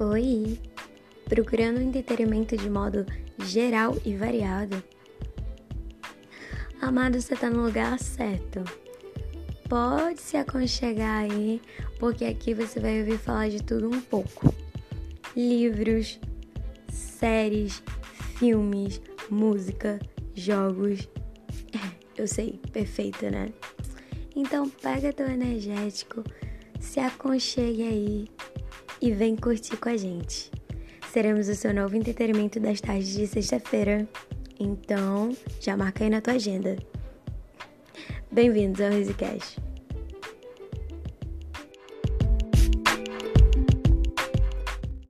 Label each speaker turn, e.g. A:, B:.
A: Oi! Procurando entretenimento de modo geral e variado? Amado, você tá no lugar certo. Pode se aconchegar aí, porque aqui você vai ouvir falar de tudo um pouco: livros, séries, filmes, música, jogos. Eu sei, perfeito, né? Então pega teu energético, se aconchegue aí e vem curtir com a gente. Seremos o seu novo entretenimento das tardes de sexta-feira. Então, já marca aí na tua agenda. Bem-vindos ao RisiCast.